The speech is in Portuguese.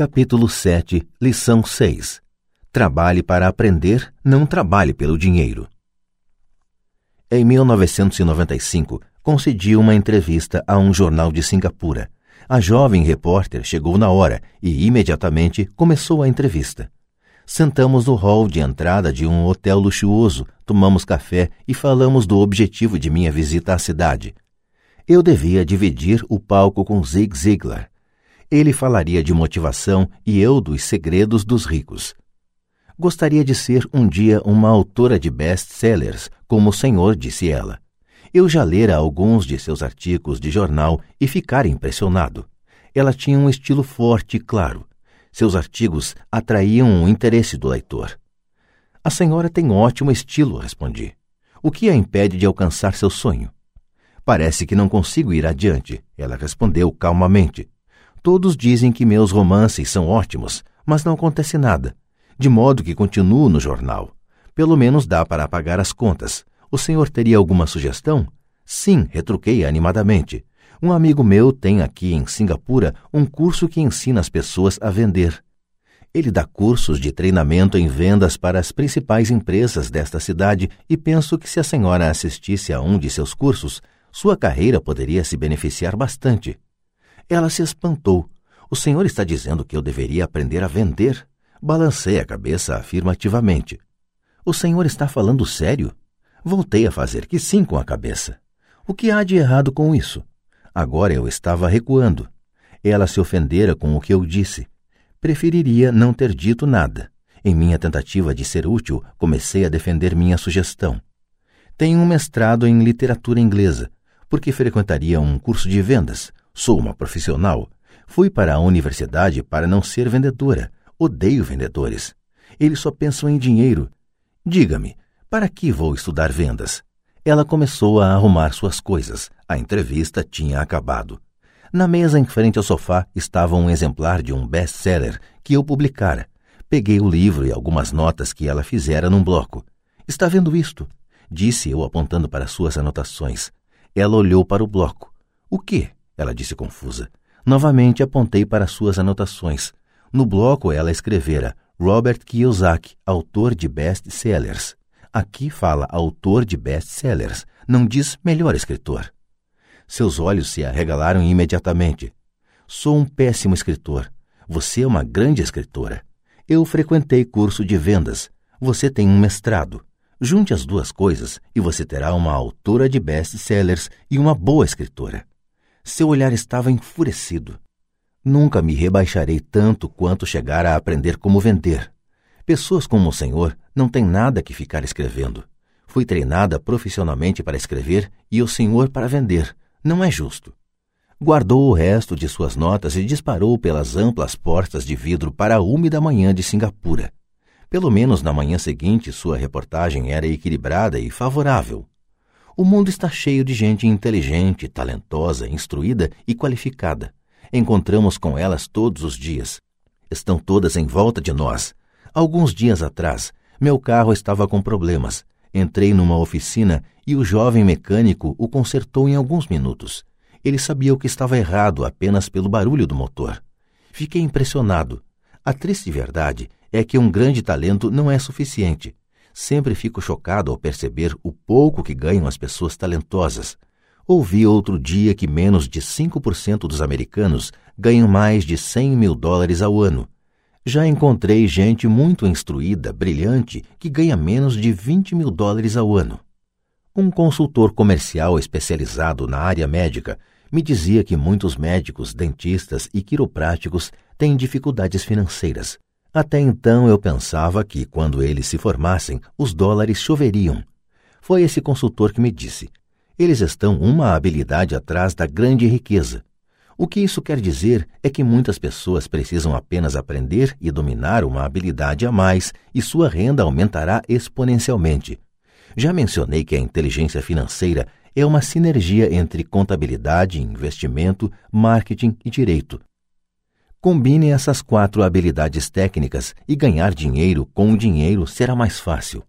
Capítulo 7, Lição 6 Trabalhe para aprender, não trabalhe pelo dinheiro. Em 1995, concedi uma entrevista a um jornal de Singapura. A jovem repórter chegou na hora e imediatamente começou a entrevista. Sentamos no hall de entrada de um hotel luxuoso, tomamos café e falamos do objetivo de minha visita à cidade. Eu devia dividir o palco com Zig Ziglar. Ele falaria de motivação e eu dos segredos dos ricos. Gostaria de ser um dia uma autora de best-sellers, como o senhor, disse ela. Eu já lera alguns de seus artigos de jornal e ficara impressionado. Ela tinha um estilo forte e claro. Seus artigos atraíam o interesse do leitor. A senhora tem ótimo estilo, respondi. O que a impede de alcançar seu sonho? Parece que não consigo ir adiante, ela respondeu calmamente. Todos dizem que meus romances são ótimos, mas não acontece nada, de modo que continuo no jornal. Pelo menos dá para pagar as contas. O senhor teria alguma sugestão? Sim, retruquei animadamente. Um amigo meu tem aqui em Singapura um curso que ensina as pessoas a vender. Ele dá cursos de treinamento em vendas para as principais empresas desta cidade e penso que se a senhora assistisse a um de seus cursos, sua carreira poderia se beneficiar bastante. Ela se espantou. O senhor está dizendo que eu deveria aprender a vender? Balancei a cabeça afirmativamente. O senhor está falando sério? Voltei a fazer que sim com a cabeça. O que há de errado com isso? Agora eu estava recuando. Ela se ofendera com o que eu disse. Preferiria não ter dito nada. Em minha tentativa de ser útil, comecei a defender minha sugestão. Tenho um mestrado em literatura inglesa, porque frequentaria um curso de vendas, Sou uma profissional. Fui para a universidade para não ser vendedora. Odeio vendedores. Eles só pensam em dinheiro. Diga-me, para que vou estudar vendas? Ela começou a arrumar suas coisas. A entrevista tinha acabado. Na mesa em frente ao sofá estava um exemplar de um best-seller que eu publicara. Peguei o livro e algumas notas que ela fizera num bloco. Está vendo isto? Disse eu apontando para suas anotações. Ela olhou para o bloco. O quê? Ela disse confusa. Novamente apontei para suas anotações. No bloco ela escrevera Robert Kiyosaki, autor de best-sellers. Aqui fala autor de best-sellers, não diz melhor escritor. Seus olhos se arregalaram imediatamente. Sou um péssimo escritor. Você é uma grande escritora. Eu frequentei curso de vendas. Você tem um mestrado. Junte as duas coisas e você terá uma autora de best-sellers e uma boa escritora. Seu olhar estava enfurecido. Nunca me rebaixarei tanto quanto chegar a aprender como vender. Pessoas como o senhor não têm nada que ficar escrevendo. Fui treinada profissionalmente para escrever e o senhor para vender. Não é justo. Guardou o resto de suas notas e disparou pelas amplas portas de vidro para a úmida manhã de Singapura. Pelo menos na manhã seguinte, sua reportagem era equilibrada e favorável. O mundo está cheio de gente inteligente, talentosa, instruída e qualificada. Encontramos com elas todos os dias. Estão todas em volta de nós. Alguns dias atrás, meu carro estava com problemas. Entrei numa oficina e o jovem mecânico o consertou em alguns minutos. Ele sabia o que estava errado apenas pelo barulho do motor. Fiquei impressionado. A triste verdade é que um grande talento não é suficiente. Sempre fico chocado ao perceber o pouco que ganham as pessoas talentosas. Ouvi outro dia que menos de 5% dos americanos ganham mais de 100 mil dólares ao ano. Já encontrei gente muito instruída, brilhante, que ganha menos de 20 mil dólares ao ano. Um consultor comercial especializado na área médica me dizia que muitos médicos, dentistas e quiropráticos têm dificuldades financeiras. Até então eu pensava que, quando eles se formassem, os dólares choveriam. Foi esse consultor que me disse: eles estão uma habilidade atrás da grande riqueza. O que isso quer dizer é que muitas pessoas precisam apenas aprender e dominar uma habilidade a mais e sua renda aumentará exponencialmente. Já mencionei que a inteligência financeira é uma sinergia entre contabilidade, investimento, marketing e direito. Combine essas quatro habilidades técnicas e ganhar dinheiro com o dinheiro será mais fácil.